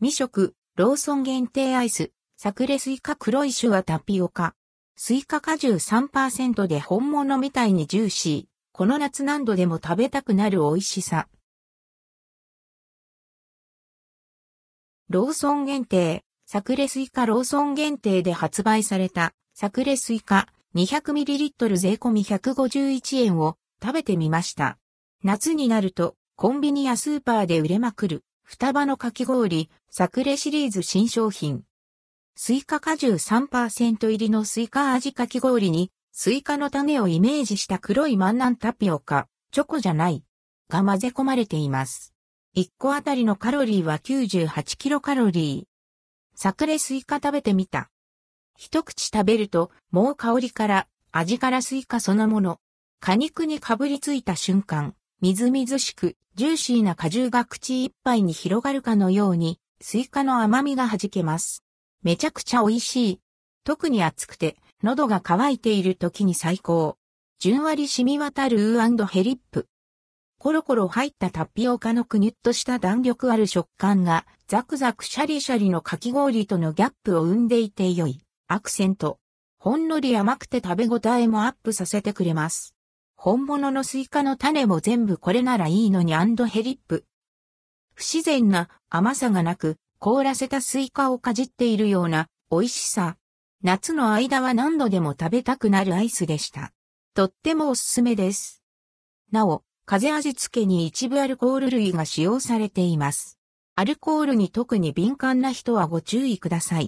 実食、ローソン限定アイス、サクレスイカ黒い種はタピオカ。スイカ果汁3%で本物みたいにジューシー。この夏何度でも食べたくなる美味しさ。ローソン限定、サクレスイカローソン限定で発売されたサクレスイカ 200ml 税込み151円を食べてみました。夏になるとコンビニやスーパーで売れまくる双葉のかき氷サクレシリーズ新商品。スイカ果汁3%入りのスイカ味かき氷にスイカの種をイメージした黒いマンナンタピオカ、チョコじゃない、が混ぜ込まれています。1個あたりのカロリーは98キロカロリー。サクレスイカ食べてみた。一口食べると、もう香りから、味からスイカそのもの。果肉にかぶりついた瞬間、みずみずしく、ジューシーな果汁が口いっぱいに広がるかのように、スイカの甘みが弾けます。めちゃくちゃ美味しい。特に暑くて、喉が渇いている時に最高。じゅんわり染み渡るウーヘリップ。コロコロ入ったタピオカのくにゅっとした弾力ある食感が、ザクザクシャリシャリのかき氷とのギャップを生んでいて良い。アクセント。ほんのり甘くて食べ応えもアップさせてくれます。本物のスイカの種も全部これならいいのにアンドヘリップ。不自然な甘さがなく、凍らせたスイカをかじっているような美味しさ。夏の間は何度でも食べたくなるアイスでした。とってもおすすめです。なお、風味付けに一部アルコール類が使用されています。アルコールに特に敏感な人はご注意ください。